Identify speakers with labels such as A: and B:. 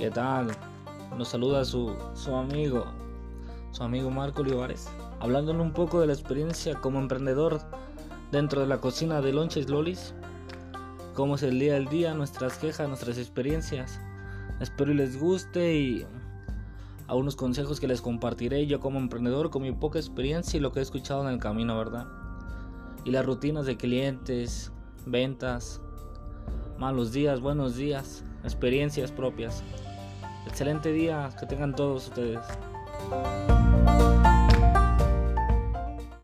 A: ¿Qué tal? Nos saluda su, su amigo, su amigo Marco Olivares, hablándole un poco de la experiencia como emprendedor dentro de la cocina de Lonches Lolis, cómo es el día al día, nuestras quejas, nuestras experiencias. Espero les guste y algunos consejos que les compartiré yo como emprendedor con mi poca experiencia y lo que he escuchado en el camino, ¿verdad? Y las rutinas de clientes, ventas, malos días, buenos días, experiencias propias. Excelente día, que tengan todos ustedes.